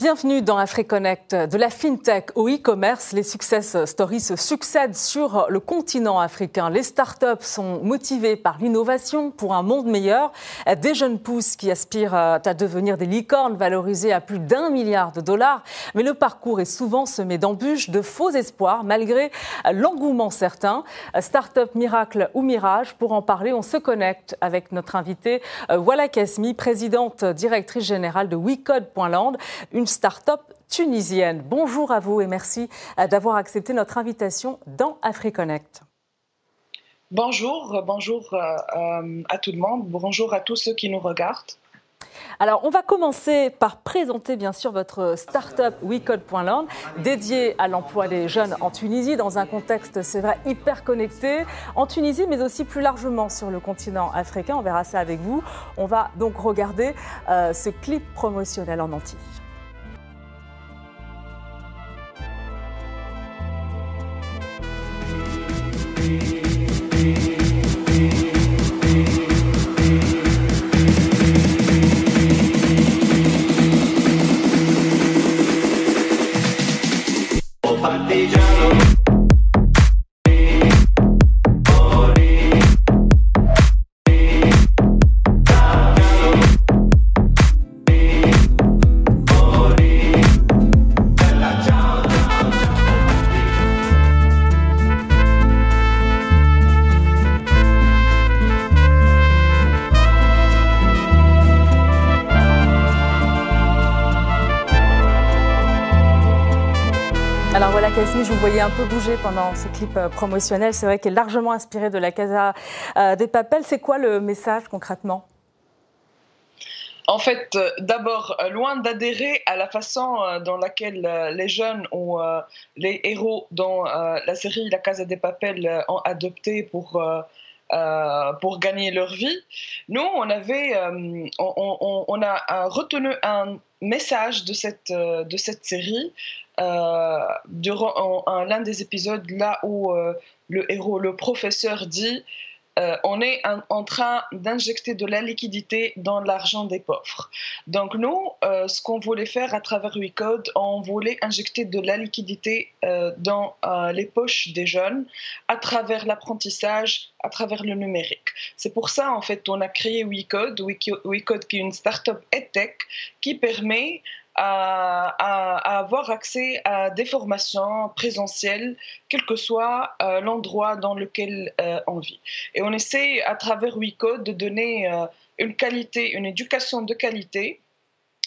Bienvenue dans AfriConnect. De la fintech au e-commerce, les success stories se succèdent sur le continent africain. Les startups sont motivées par l'innovation pour un monde meilleur. Des jeunes pousses qui aspirent à devenir des licornes valorisées à plus d'un milliard de dollars. Mais le parcours est souvent semé d'embûches, de faux espoirs, malgré l'engouement certain. Startup miracle ou mirage, pour en parler, on se connecte avec notre invitée Walla Kasmi, présidente directrice générale de WeCode.land, une start-up tunisienne. Bonjour à vous et merci euh, d'avoir accepté notre invitation dans AfriConnect. Bonjour, bonjour euh, euh, à tout le monde, bonjour à tous ceux qui nous regardent. Alors, on va commencer par présenter bien sûr votre start-up WeCode.land, dédiée à l'emploi des jeunes en Tunisie, dans un contexte, c'est vrai, hyper connecté, en Tunisie, mais aussi plus largement sur le continent africain. On verra ça avec vous. On va donc regarder ce clip promotionnel en entier. Je vous voyais un peu bouger pendant ce clip euh, promotionnel. C'est vrai qu'il est largement inspiré de la Casa euh, des Papels. C'est quoi le message concrètement? En fait, euh, d'abord, loin d'adhérer à la façon dans laquelle les jeunes ou les héros dans la série La Casa des Papels ont adopté pour pour gagner leur vie. Nous, on avait, on, a retenu un message de cette, de cette série durant l'un des épisodes là où euh, le héros, le professeur dit euh, on est en, train d'injecter de la liquidité dans l'argent des pauvres. Donc nous, ce qu'on voulait faire à travers WeCode, on voulait injecter de la liquidité dans les poches des jeunes à travers l'apprentissage, à travers le numérique. C'est pour ça, en fait, on a créé WeCode, WeCode qui est une startup EdTech qui permet à, avoir accès à des formations présentielles, quel que soit euh, l'endroit dans lequel euh, on vit. Et on essaie à travers WeCode de donner euh, une qualité, une éducation de qualité,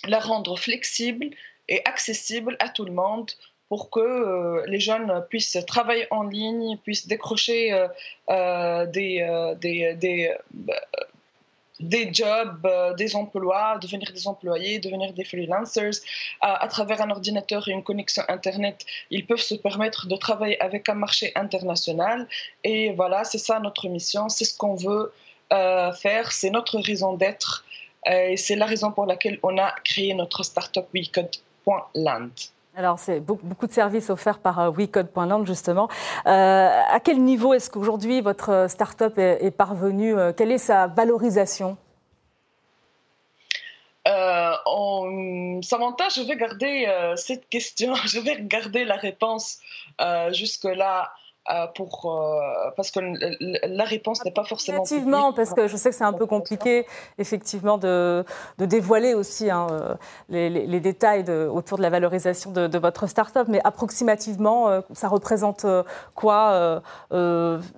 la rendre flexible et accessible à tout le monde pour que les jeunes puissent travailler en ligne, puissent décrocher des, des jobs, euh, des emplois, devenir des employés, devenir des freelancers. À, travers un ordinateur et une connexion Internet, ils peuvent se permettre de travailler avec un marché international. Et voilà, c'est ça notre mission, c'est ce qu'on veut euh, faire, c'est notre raison d'être. Euh, et c'est la raison pour laquelle on a créé notre startup WeCode.land. Alors, c'est beaucoup de services offerts par euh, WeCode.land, justement. Euh, à quel niveau est-ce qu'aujourd'hui votre euh, start-up est, parvenue Quelle est sa valorisation? Samantha, je vais garder cette question, je vais garder la réponse jusque-là euh, pour, euh, parce que la réponse n'est pas forcément. Effectivement, parce que je sais que c'est un peu compliqué, effectivement, de, de dévoiler aussi hein, euh, les, les, détails de, autour de la valorisation de, de votre start-up, mais approximativement, ça représente quoi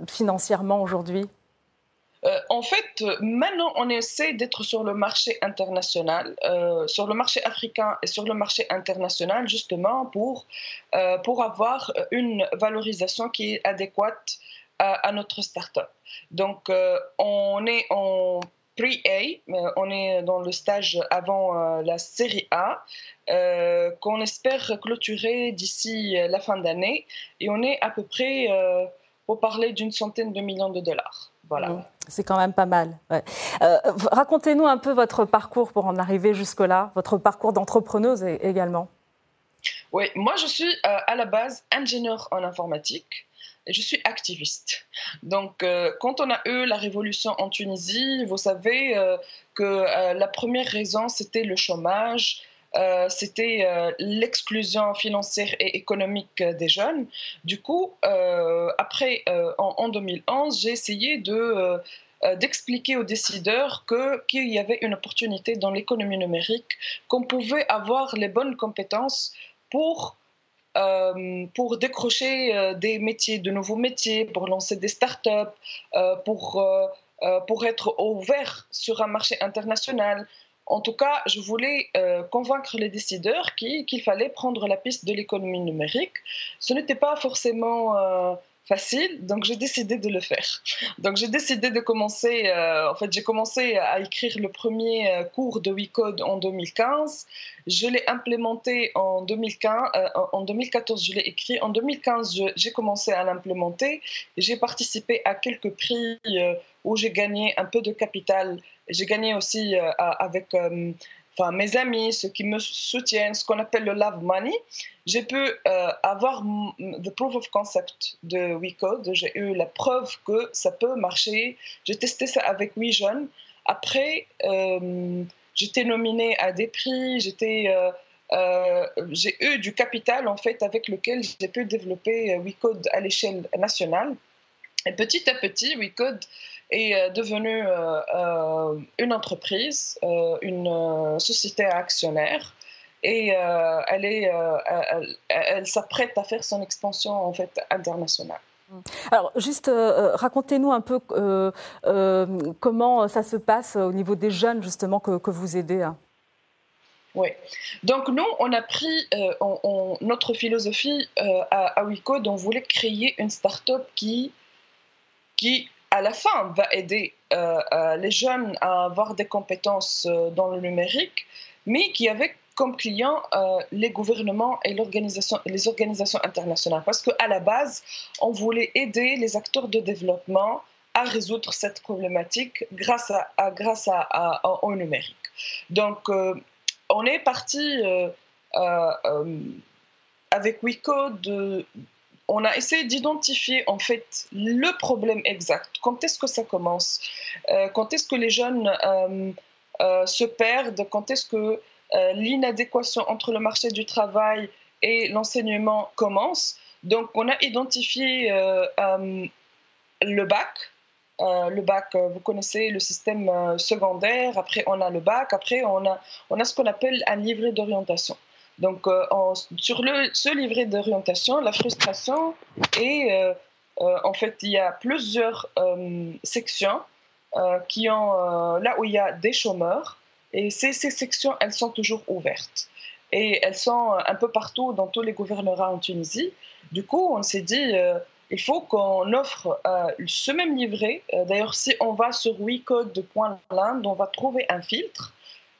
financièrement aujourd'hui? Euh, en fait, maintenant, on essaie d'être sur le marché international, euh, sur le marché africain et sur le marché international, justement pour, euh, pour avoir une valorisation qui est adéquate à, notre start-up. Donc, on est en pre-A, on est dans le stage avant la série A, qu'on espère clôturer d'ici la fin d'année, et on est à peu près, pour parler d'une centaine de millions de dollars. Voilà. Mmh. C'est quand même pas mal. Euh, racontez-nous un peu votre parcours pour en arriver jusque-là, votre parcours d'entrepreneuse également. Oui, moi je suis euh, à la base ingénieur en informatique et je suis activiste. Donc euh, quand on a eu la révolution en Tunisie, vous savez que la première raison c'était le chômage. C'était l'exclusion financière et économique des jeunes. Du coup, après, en, 2011, j'ai essayé de d'expliquer aux décideurs qu'il y avait une opportunité dans l'économie numérique, qu'on pouvait avoir les bonnes compétences pour euh, pour décrocher euh, des métiers, de nouveaux métiers, pour lancer des startups, euh, pour, pour être ouvert sur un marché international. En tout cas, je voulais convaincre les décideurs qu'il fallait prendre la piste de l'économie numérique. Ce n'était pas forcément facile, donc j'ai décidé de le faire. Donc j'ai décidé de commencer, euh, en fait j'ai commencé à écrire le premier euh, cours de WeCode en 2015, je l'ai implémenté en 2015, euh, en 2014 je l'ai écrit, en 2015 j'ai commencé à l'implémenter, j'ai participé à quelques prix où j'ai gagné un peu de capital, j'ai gagné aussi avec enfin mes amis, ceux qui me soutiennent, ce qu'on appelle le love money, j'ai pu euh, avoir the proof of concept de WeCode. J'ai eu la preuve que ça peut marcher. J'ai testé ça avec WeJeune. Après, euh, j'étais nominée à des prix. J'étais euh, j'ai eu du capital en fait avec lequel j'ai pu développer WeCode à l'échelle nationale. Et petit à petit, WeCode est euh, devenue euh, euh, une entreprise, une société actionnaire et elle, est, elle, s'apprête à faire son expansion en fait internationale. Alors, juste racontez-nous un peu comment ça se passe au niveau des jeunes justement que, que vous aidez. Hein. Oui. Donc nous, on a pris notre philosophie à, à Wicode, on voulait créer une start-up qui, qui à la fin, va aider euh, euh, les jeunes à avoir des compétences euh, dans le numérique, mais qui avait comme client les gouvernements et les organisations internationales. Parce qu'à la base, on voulait aider les acteurs de développement à résoudre cette problématique grâce, à, grâce au numérique. Donc, on est parti avec WeCode on a essayé d'identifier en fait le problème exact. Quand est-ce que ça commence? Euh, Quand est-ce que les jeunes euh, euh, se perdent? Quand est-ce que l'inadéquation entre le marché du travail et l'enseignement commence? Donc on a identifié le bac. le bac, vous connaissez le système secondaire, après on a le bac, après on a, on a ce qu'on appelle un livret d'orientation. Donc, euh, sur ce livret d'orientation, la frustration est, euh, euh, en fait, il y a plusieurs sections qui ont, là où il y a des chômeurs, et ces, sections, elles sont toujours ouvertes. Et elles sont un peu partout dans tous les gouvernements en Tunisie. Du coup, on s'est dit, il faut qu'on offre ce même livret. D'ailleurs, si on va sur Point on va trouver un filtre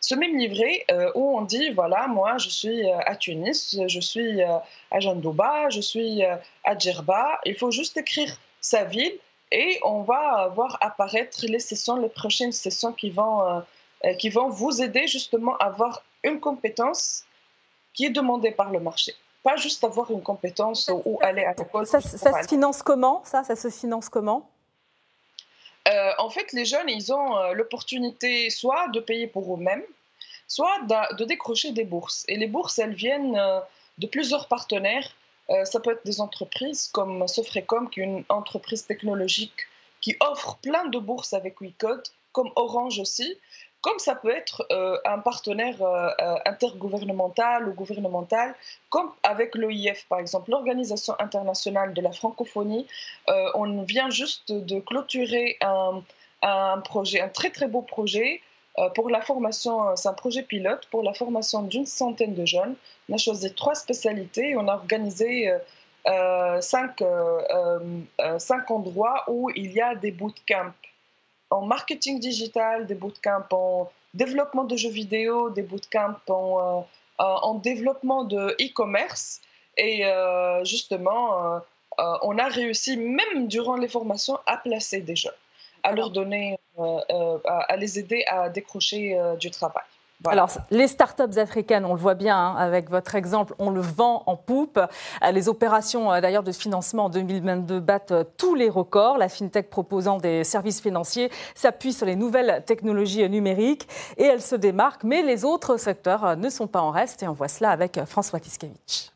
ce même livret euh, où on dit voilà, moi je suis euh, à Tunis, je suis euh, à Jandouba, je suis à Djerba. Il faut juste écrire sa ville et on va voir apparaître les sessions, les prochaines sessions qui vont, qui vont vous aider justement à avoir une compétence qui est demandée par le marché. Pas juste avoir une compétence ou aller à l'école. Ça, ça se finance comment? Ça, ça se finance comment? Euh, en fait, les jeunes, ils ont euh, l'opportunité soit de payer pour eux-mêmes, soit de, décrocher des bourses. Et les bourses, elles viennent euh, de plusieurs partenaires. ça peut être des entreprises comme Sofrecom, qui est une entreprise technologique qui offre plein de bourses avec WeCode, comme Orange aussi comme ça peut être euh, un partenaire euh, euh, intergouvernemental ou gouvernemental, comme avec l'OIF par exemple, l'Organisation internationale de la francophonie. on vient juste de clôturer un, un, projet, un très très beau projet pour la formation, c'est un projet pilote pour la formation d'une centaine de jeunes. On a choisi trois spécialités et on a organisé cinq, cinq endroits où il y a des bootcamps en marketing digital, des bootcamps en développement de jeux vidéo, des bootcamps en, euh, en développement de e-commerce. Et euh, justement, euh, on a réussi, même durant les formations, à placer des jeunes, à leur donner, à les aider à décrocher du travail. Alors, les startups africaines, on le voit bien hein, avec votre exemple, on le vend en poupe. Euh, les opérations euh, d'ailleurs de financement en 2022 battent euh, tous les records. La fintech proposant des services financiers s'appuie sur les nouvelles technologies numériques et elle se démarque, mais les autres secteurs ne sont pas en reste et on voit cela avec François Tiskevich.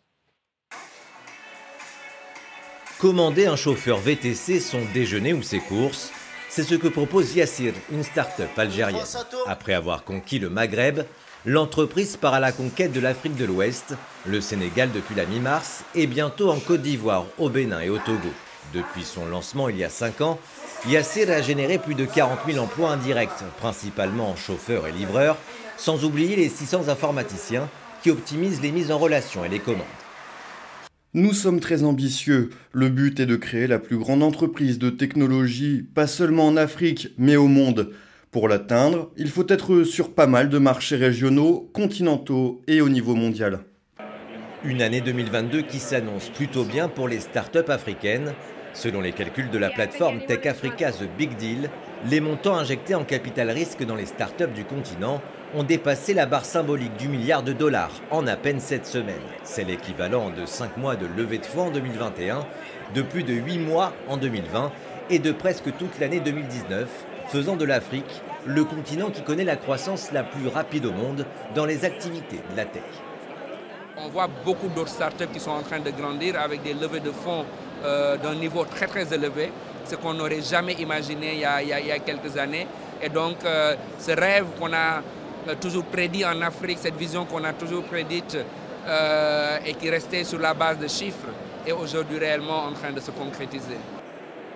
Commander un chauffeur VTC son déjeuner ou ses courses, c'est ce que propose Yassir, une start-up algérienne. Après avoir conquis le Maghreb, l'entreprise part à la conquête de l'Afrique de l'Ouest, le Sénégal depuis la mi-mars et bientôt en Côte d'Ivoire, au Bénin et au Togo. Depuis son lancement il y a 5 ans, Yassir a généré plus de 40 000 emplois indirects, principalement en chauffeurs et livreurs, sans oublier les 600 informaticiens qui optimisent les mises en relation et les commandes. Nous sommes très ambitieux. Le but est de créer la plus grande entreprise de technologie, pas seulement en Afrique, mais au monde. Pour l'atteindre, il faut être sur pas mal de marchés régionaux, continentaux et au niveau mondial. Une année 2022 qui s'annonce plutôt bien pour les startups africaines. Selon les calculs de la plateforme Tech Africa The Big Deal, les montants injectés en capital risque dans les startups du continent ont dépassé la barre symbolique du milliard de dollars en à peine 7 semaines. C'est l'équivalent de 5 mois de levée de fonds en 2021, de plus de 8 mois en 2020 et de presque toute l'année 2019, faisant de l'Afrique le continent qui connaît la croissance la plus rapide au monde dans les activités de la tech. On voit beaucoup d'autres startups qui sont en train de grandir avec des levées de fonds euh, d'un niveau très très élevé, ce qu'on n'aurait jamais imaginé il y, a, quelques années. Et donc euh, ce rêve qu'on a toujours prédit en Afrique, cette vision qu'on a toujours prédite euh, et qui restait sur la base de chiffres, est aujourd'hui réellement en train de se concrétiser.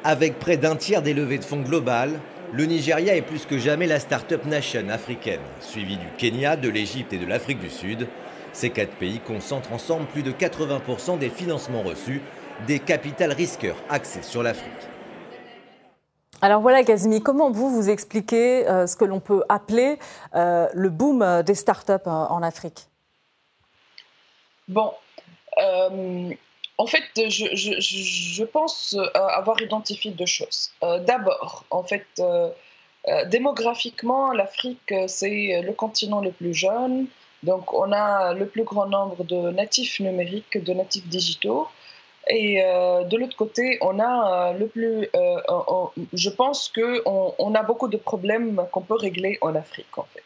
Avec près d'un tiers des levées de fonds globales, le Nigeria est plus que jamais la start-up nation africaine, suivie du Kenya, de l'Égypte et de l'Afrique du Sud. Ces quatre pays concentrent ensemble plus de 80% des financements reçus des capitales risqueurs axés sur l'Afrique. Alors voilà, Kazmi, comment vous vous expliquez euh, ce que l'on peut appeler euh, le boom euh, des startups en, Afrique? Bon, en fait, je, pense avoir identifié deux choses. D'abord, en fait, démographiquement, l'Afrique, c'est le continent le plus jeune. Donc, on a le plus grand nombre de natifs numériques, de natifs digitaux. Et euh, de l'autre côté, on a euh, le plus. Euh, je pense qu'on on a beaucoup de problèmes qu'on peut régler en Afrique, en fait.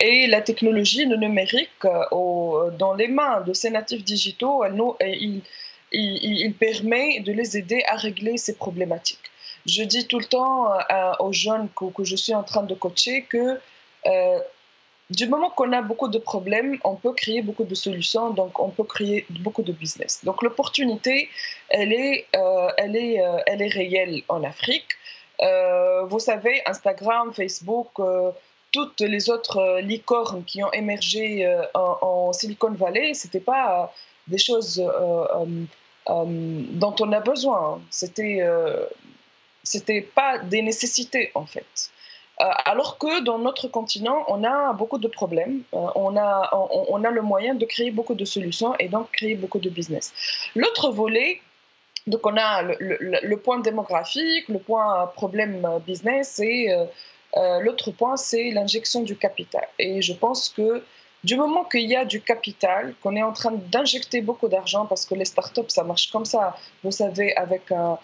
et la technologie, le numérique, dans les mains de ces natifs digitaux, il, permet de les aider à régler ces problématiques. Je dis tout le temps aux jeunes que, je suis en train de coacher que du moment qu'on a beaucoup de problèmes, on peut créer beaucoup de solutions, donc on peut créer beaucoup de business. Donc l'opportunité, elle est, euh, elle euh, elle est réelle en Afrique. Euh, vous savez, Instagram, Facebook, toutes les autres licornes qui ont émergé en, Silicon Valley, c'était pas des choses dont on a besoin. C'était, c'était pas des nécessités en fait. Euh, alors que dans notre continent, on a beaucoup de problèmes, euh, on, a, on, a le moyen de créer beaucoup de solutions et donc créer beaucoup de business. L'autre volet, donc on a le, point démographique, le point problème business et euh, l'autre point c'est l'injection du capital. Et je pense que du moment qu'il y a du capital, qu'on est en train d'injecter beaucoup d'argent, parce que les startups, ça marche comme ça, vous savez, avec un,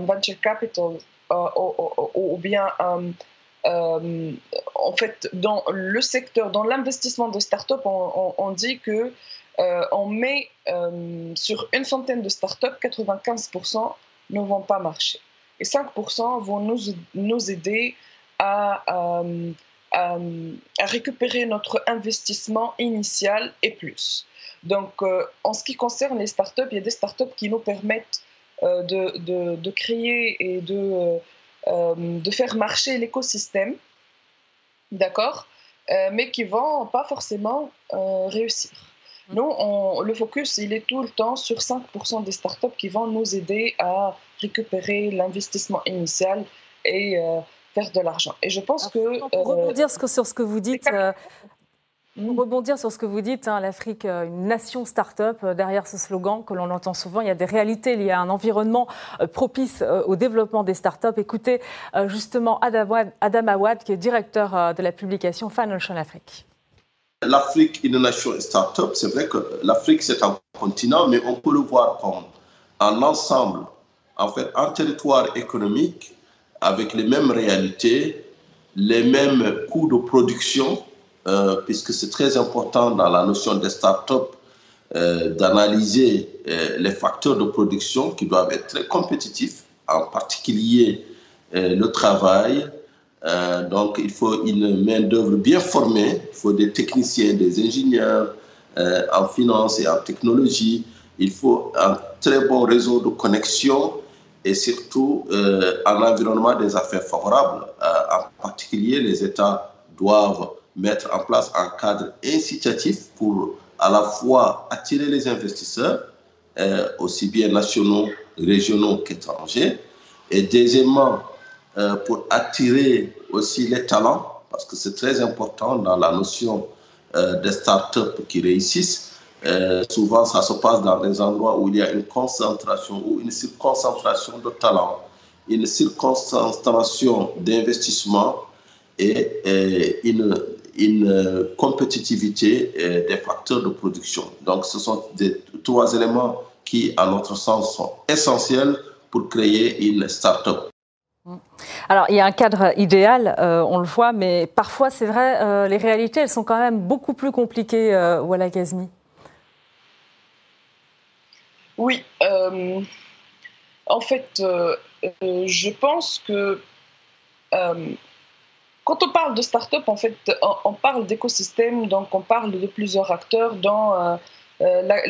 venture capital ou, bien un euh, en fait, dans le secteur, dans l'investissement de start-up, on, dit que euh, on met euh, sur une centaine de start-up, 95% ne vont pas marcher. Et 5% vont nous, nous aider à, récupérer notre investissement initial et plus. Donc, en ce qui concerne les start-up, il y a des start-up qui nous permettent de, de, créer et de de faire marcher l'écosystème, d'accord, euh, mais qui vont pas forcément euh, réussir. Mm. Nous, le focus, il est tout le temps sur 5% des startups qui vont nous aider à récupérer l'investissement initial et faire de l'argent. Et je pense que... Pour rebondir sur ce que vous dites, pour rebondir sur ce que vous dites, hein, l'Afrique, euh, une nation start-up, euh, derrière ce slogan que l'on entend souvent, il y a des réalités liées à un environnement euh, propice au développement des start-up. Écoutez justement Adam Awad, qui est directeur de la publication Financial Afrique. l'Afrique, une nation start-up, c'est vrai que l'Afrique, c'est un continent, mais on peut le voir comme un ensemble, en fait, un territoire économique avec les mêmes réalités, les mêmes coûts de production, euh, puisque c'est très important dans la notion des start-up euh, d'analyser euh, les facteurs de production qui doivent être très compétitifs, en particulier le travail. donc, il faut une main-d'œuvre bien formée, il faut des techniciens, des ingénieurs en finance et en technologie, il faut un très bon réseau de connexion et surtout un environnement des affaires favorable. en particulier, les États doivent mettre en place un cadre incitatif pour à la fois attirer les investisseurs, euh, aussi bien nationaux, régionaux qu'étrangers, et deuxièmement, euh, pour attirer aussi les talents, parce que c'est très important dans la notion euh, des startups qui réussissent. souvent, ça se passe dans des endroits où il y a une concentration ou une surconcentration de talents, une surconcentration d'investissement et, et une une euh, compétitivité euh, des facteurs de production. Donc, ce sont des trois éléments qui, à notre sens, sont essentiels pour créer une start-up. Alors, il y a un cadre idéal, euh, on le voit, mais parfois, c'est vrai, les réalités, elles sont quand même beaucoup plus compliquées, euh, Walla Kazmi. Oui. en fait, je pense que quand on parle de start-up, en fait, on, parle d'écosystème, donc on parle de plusieurs acteurs dans, euh, euh,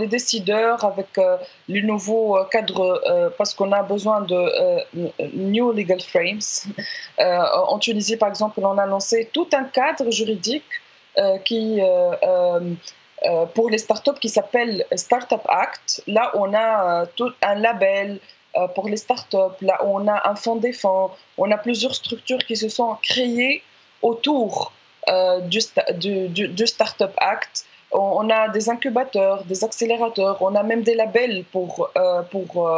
les, décideurs avec euh, les nouveaux cadres, parce qu'on a besoin de new legal frames. en Tunisie, par exemple, on a lancé tout un cadre juridique qui pour les startups qui s'appelle Startup Act. Là, on a tout un label pour les startups. Là, on a un fonds des fonds, on a plusieurs structures qui se sont créées autour euh, du, Startup Act. On, a des incubateurs, des accélérateurs, on a même des labels pour, euh, pour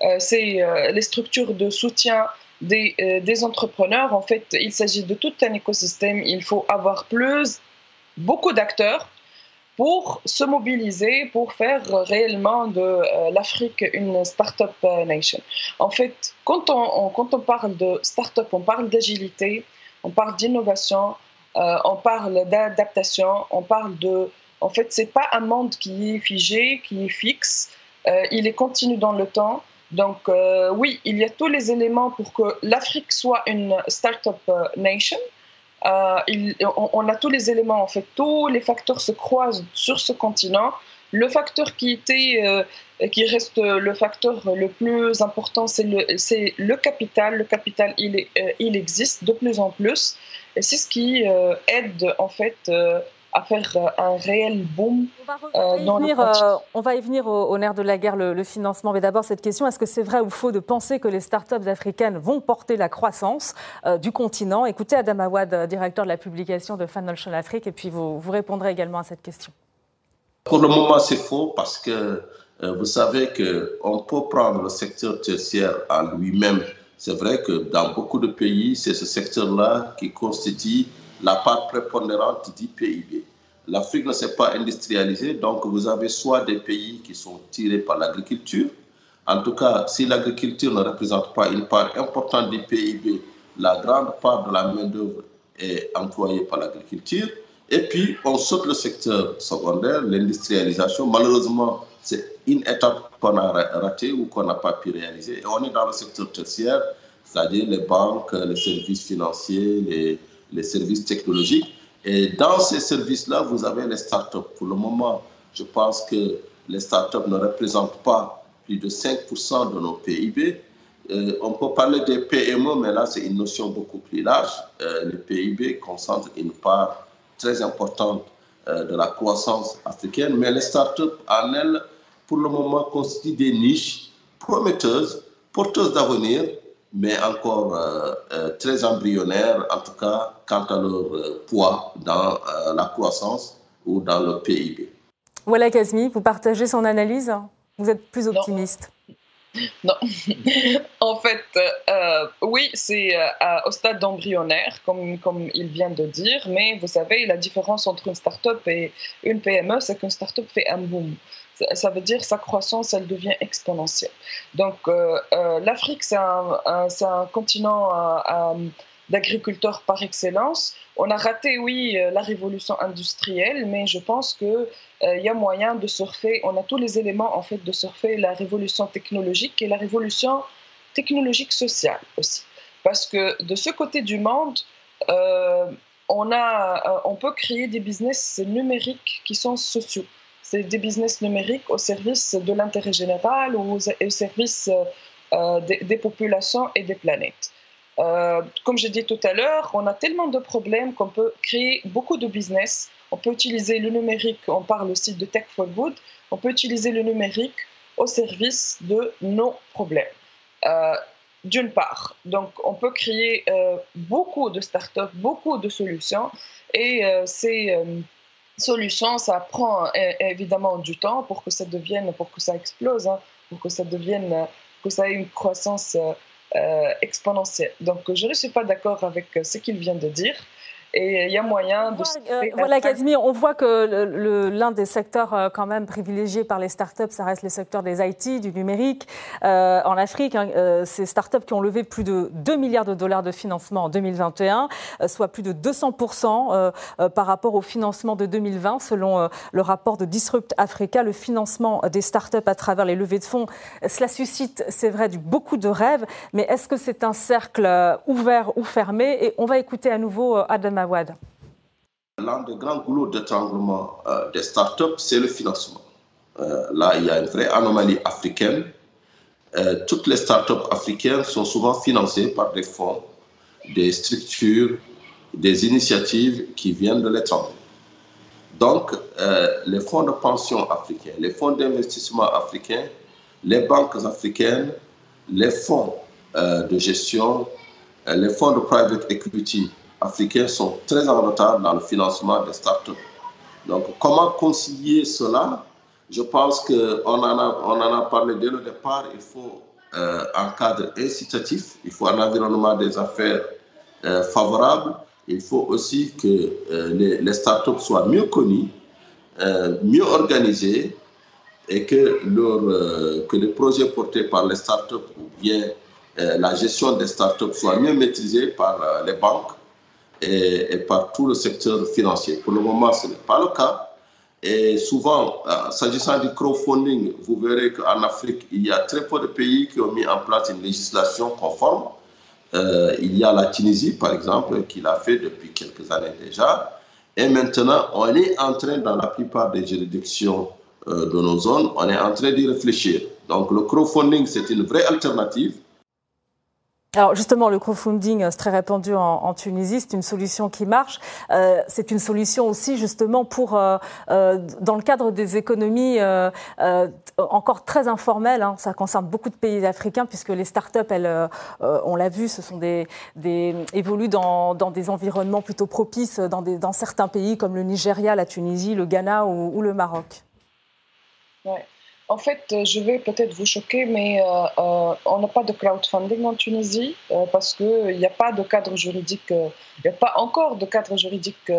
les structures de soutien des, des, entrepreneurs. En fait, il s'agit de tout un écosystème. Il faut avoir plus, beaucoup d'acteurs pour se mobiliser, pour faire réellement de euh, l'Afrique une start-up euh, nation. En fait, quand on, quand on parle de start-up, on parle d'agilité, on parle d'innovation, euh, on parle d'adaptation, on parle de... En fait, c'est pas un monde qui est figé, qui est fixe, il est continu dans le temps. Donc oui, il y a tous les éléments pour que l'Afrique soit une start-up nation, euh, on, a tous les éléments, en fait, tous les facteurs se croisent sur ce continent. Le facteur qui était, euh, qui reste le facteur le plus important, c'est le, le, capital. Le capital, il, euh, il existe de plus en plus, et c'est ce qui aide en fait à faire euh, un réel boom on va, euh, euh, on va y venir au, nerf de la guerre, le, financement. Mais d'abord, cette question, est-ce que c'est vrai ou faux de penser que les startups africaines vont porter la croissance du continent? Écoutez Adam Awad, directeur de la publication de Financial Afrique, et puis vous, vous répondrez également à cette question. Pour le moment, c'est faux parce que vous savez qu'on peut prendre le secteur tertiaire à lui-même. C'est vrai que dans beaucoup de pays, c'est ce secteur-là qui constitue la part prépondérante du PIB. L'Afrique ne s'est pas industrialisée, donc vous avez soit des pays qui sont tirés par l'agriculture, en tout cas, si l'agriculture ne représente pas une part importante du PIB, la grande part de la main-d'œuvre est employée par l'agriculture. Et puis, on saute le secteur secondaire, l'industrialisation. Malheureusement, c'est une étape qu'on a ratée ou qu'on n'a pas pu réaliser. Et on est dans le secteur tertiaire, c'est-à-dire les banques, les services financiers, les, les services technologiques. Et dans ces services-là, vous avez les startups. Pour le moment, je pense que les startups ne représentent pas plus de 5% de nos PIB. Euh, on peut parler des PME, mais là, c'est une notion beaucoup plus large. Euh, le PIB concentre une part très importante euh, de la croissance africaine, mais les startups en elles, pour le moment, constituent des niches prometteuses, porteuses d'avenir, mais encore euh, euh, très embryonnaires, en tout cas quant à leur euh, poids dans la croissance ou dans le PIB. Voilà, Kazmi, vous partagez son analyse? Vous êtes plus optimiste Non. en fait, euh, oui, c'est euh, au stade embryonnaire, comme, comme il vient de dire, mais vous savez, la différence entre une start-up et une PME, c'est qu'une start-up fait un boom. Ça, veut dire sa croissance, elle devient exponentielle. Donc, euh, l'Afrique, c'est un, continent d'agriculteurs par excellence. On a raté, oui, la révolution industrielle, mais je pense que il euh, y a moyen de surfer, on a tous les éléments en fait de surfer la révolution technologique et la révolution technologique sociale aussi. Parce que de ce côté du monde, euh, on, a, euh, on peut créer des business numériques qui sont sociaux. C'est des business numériques au service de l'intérêt général ou au service des, des, populations et des planètes. comme j'ai dit tout à l'heure, on a tellement de problèmes qu'on peut créer beaucoup de business on peut utiliser le numérique, on parle aussi de Tech for Good, on peut utiliser le numérique au service de nos problèmes. Euh, d'une part, donc on peut créer euh, beaucoup de startups, beaucoup de solutions, et euh, ces solutions, ça prend évidemment du temps pour que ça devienne, pour que ça explose, hein, pour que ça devienne, que ça ait une croissance exponentielle. Donc je ne suis pas d'accord avec ce qu'il vient de dire et il y a moyen de... Euh, voilà, Casimir, on voit que l'un des secteurs euh, quand même privilégiés par les startups, ça reste le secteur des IT, du numérique. Euh, en Afrique, hein, ces startups qui ont levé plus de 2 milliards de dollars de financement en 2021, soit plus de 200% par rapport au financement de 2020, selon le rapport de Disrupt Africa, le financement des startups à travers les levées de fonds. Cela suscite, c'est vrai, du, beaucoup de rêves, mais est-ce que c'est un cercle ouvert ou fermé? Et on va écouter à nouveau Adam L'un des grands goulots d'étranglement euh, des startups, c'est le financement. Euh, là, il y a une vraie anomalie africaine. Euh, toutes les startups africaines sont souvent financées par des fonds, des structures, des initiatives qui viennent de l'étranger. Donc, les fonds de pension africains, les fonds d'investissement africains, les banques africaines, les fonds de gestion, les fonds de private equity africains sont très en retard dans le financement des startups. Donc, comment concilier cela? Je pense qu'on en, a, en a parlé dès le départ. Il faut euh, un cadre incitatif, il faut un environnement des affaires euh, favorable. Il faut aussi que euh, les, startups soient mieux connues, mieux organisées et que, leur, que les projets portés par les startups ou bien la gestion des startups soient mieux maîtrisés par les banques et, par tout le secteur financier. Pour le moment, ce n'est pas le cas. Et souvent, euh, s'agissant du crowdfunding, vous verrez qu'en Afrique, il y a très peu de pays qui ont mis en place une législation conforme. Euh, il y a la Tunisie, par exemple, qui l'a fait depuis quelques années déjà. Et maintenant, on est en train, dans la plupart des juridictions euh, de nos zones, on est en train d'y réfléchir. Donc, le crowdfunding, c'est une vraie alternative. Alors justement, le crowdfunding, euh, c'est très répandu en, Tunisie, c'est une solution qui marche. Euh, c'est une solution aussi justement pour, euh, dans le cadre des économies encore très informelles. Hein. ça concerne beaucoup de pays africains puisque les startups, elles, on l'a vu, ce sont des, des évoluent dans, des environnements plutôt propices dans, certains pays comme le Nigeria, la Tunisie, le Ghana ou, le Maroc. Ouais. En fait, euh, je vais peut-être vous choquer, mais euh, euh, on n'a pas de crowdfunding en Tunisie parce qu'il n'y a pas de cadre juridique, il n'y a pas encore de cadre juridique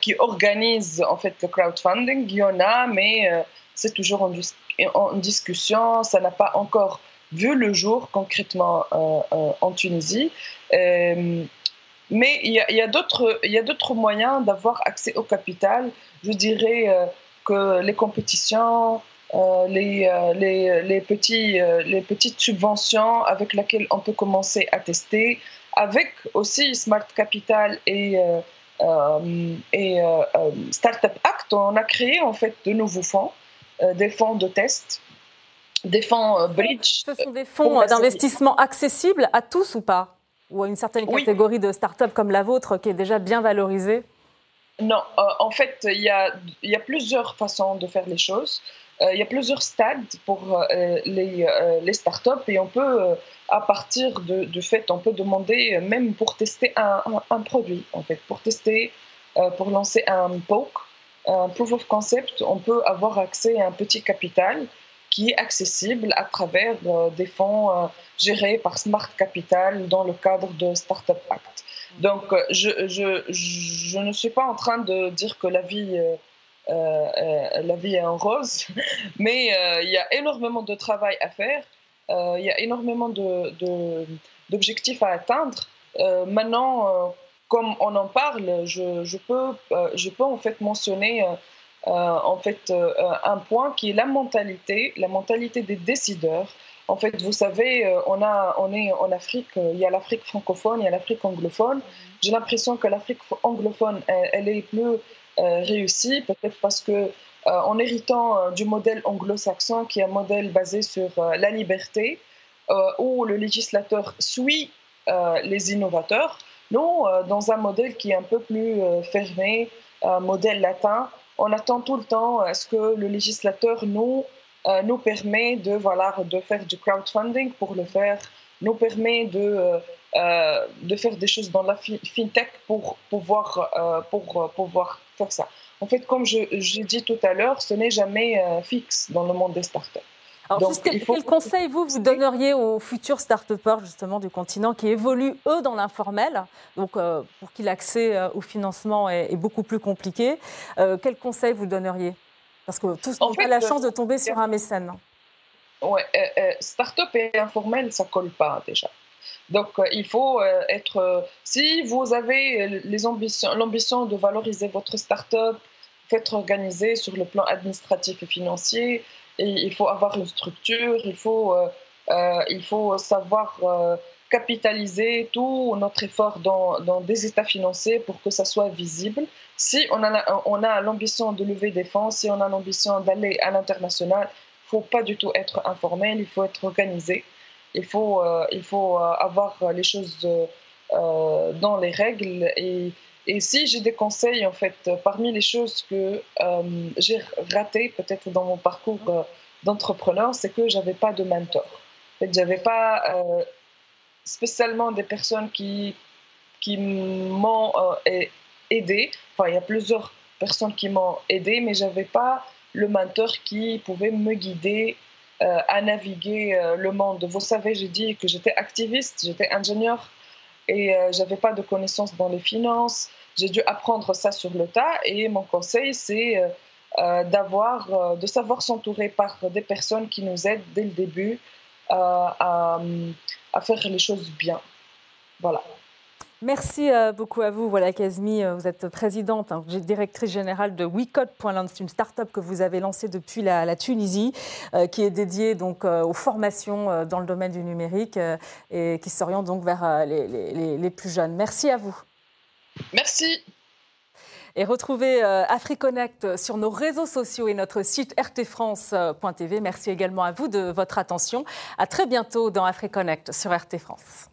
qui organise en fait le crowdfunding. Il y en a, mais c'est toujours en, discussion. Ça n'a pas encore vu le jour concrètement en Tunisie. mais il y a d'autres moyens d'avoir accès au capital. Je dirais que les compétitions, euh, les, euh, les, les, petits, euh, les petites subventions avec lesquelles on peut commencer à tester, avec aussi Smart Capital et, et Startup Act, on a créé en fait de nouveaux fonds, des fonds de test, des fonds bridge. Ce sont des fonds d'investissement accessibles à tous ou pas? Ou à une certaine catégorie de start-up comme la vôtre qui est déjà bien valorisée? Non, euh, en fait, il y, a, y a plusieurs façons de faire les choses. Euh, il y a plusieurs stades pour euh, les, les, startups et on peut, à partir du fait, on peut demander même pour tester un, un, produit, en fait, pour tester, pour lancer un POC, un Proof of Concept, on peut avoir accès à un petit capital qui est accessible à travers des fonds gérés par Smart Capital dans le cadre de Startup Act. Donc, je, je, je, ne suis pas en train de dire que la vie, la vie est en rose, mais il y a énormément de travail à faire, il y a énormément d'objectifs de, à atteindre. maintenant, comme on en parle, je, peux, euh, je peux en fait mentionner euh, euh, en fait un point qui est la mentalité, la mentalité des décideurs. En fait, vous savez, on, a, on est en Afrique, il y a l'Afrique francophone, il y a l'Afrique anglophone. J'ai l'impression que l'Afrique anglophone, elle, est plus réussie, peut-être parce que en héritant du modèle anglo-saxon, qui est un modèle basé sur la liberté, où le législateur suit les innovateurs, non, euh, dans un modèle qui est un peu plus euh, fermé, un modèle latin, on attend tout le temps à ce que le législateur nous, euh, nous permet de, voilà, de faire du crowdfunding pour le faire, nous permet de, de faire des choses dans la fintech pour pouvoir, pour pouvoir faire ça. En fait, comme j'ai dit tout à l'heure, ce n'est jamais fixe dans le monde des startups. Alors, quel, conseil vous vous donneriez aux futurs start-upers justement du continent qui évoluent eux dans l'informel, donc euh, pour qui l'accès euh, au financement est, beaucoup plus compliqué euh, Quel conseil vous donneriez? Parce que tous n'ont pas la chance de tomber sur un mécène. Ouais, start-up et informel, ça colle pas déjà. Donc, il faut être. si vous avez l'ambition de valoriser votre start-up, faites organiser sur le plan administratif et financier il faut avoir une structure, il faut, euh, euh, il faut savoir euh, capitaliser tout notre effort dans, dans, des états financiers pour que ça soit visible. Si on a, on a l'ambition de lever des fonds, si on a l'ambition d'aller à l'international, il ne faut pas du tout être informel, il faut être organisé. Il faut, il faut avoir les choses dans les règles et et si j'ai des conseils, en fait, parmi les choses que euh, j'ai ratées peut-être dans mon parcours euh, d'entrepreneur, c'est que j'avais pas de mentor. En fait, j'avais pas euh, spécialement des personnes qui, qui m'ont aidé. Enfin, il y a plusieurs personnes qui m'ont aidé, mais j'avais pas le mentor qui pouvait me guider à naviguer le monde. Vous savez, j'ai dit que j'étais activiste, j'étais ingénieur et euh, j'avais pas de connaissances dans les finances. J'ai dû apprendre ça sur le tas et mon conseil c'est euh, euh, d'avoir, de savoir s'entourer par des personnes qui nous aident dès le début à, à faire les choses bien. Voilà. Merci beaucoup à vous. Voilà, Kazmi, vous êtes présidente, hein, directrice générale de WeCode.land. C'est une start-up que vous avez lancée depuis la, Tunisie, qui est dédiée donc aux formations dans le domaine du numérique et qui s'oriente donc vers les, les plus jeunes. Merci à vous. Merci. Et retrouvez euh, AfriConnect sur nos réseaux sociaux et notre site rtfrance.tv. Merci également à vous de votre attention. À très bientôt dans AfriConnect sur RT France.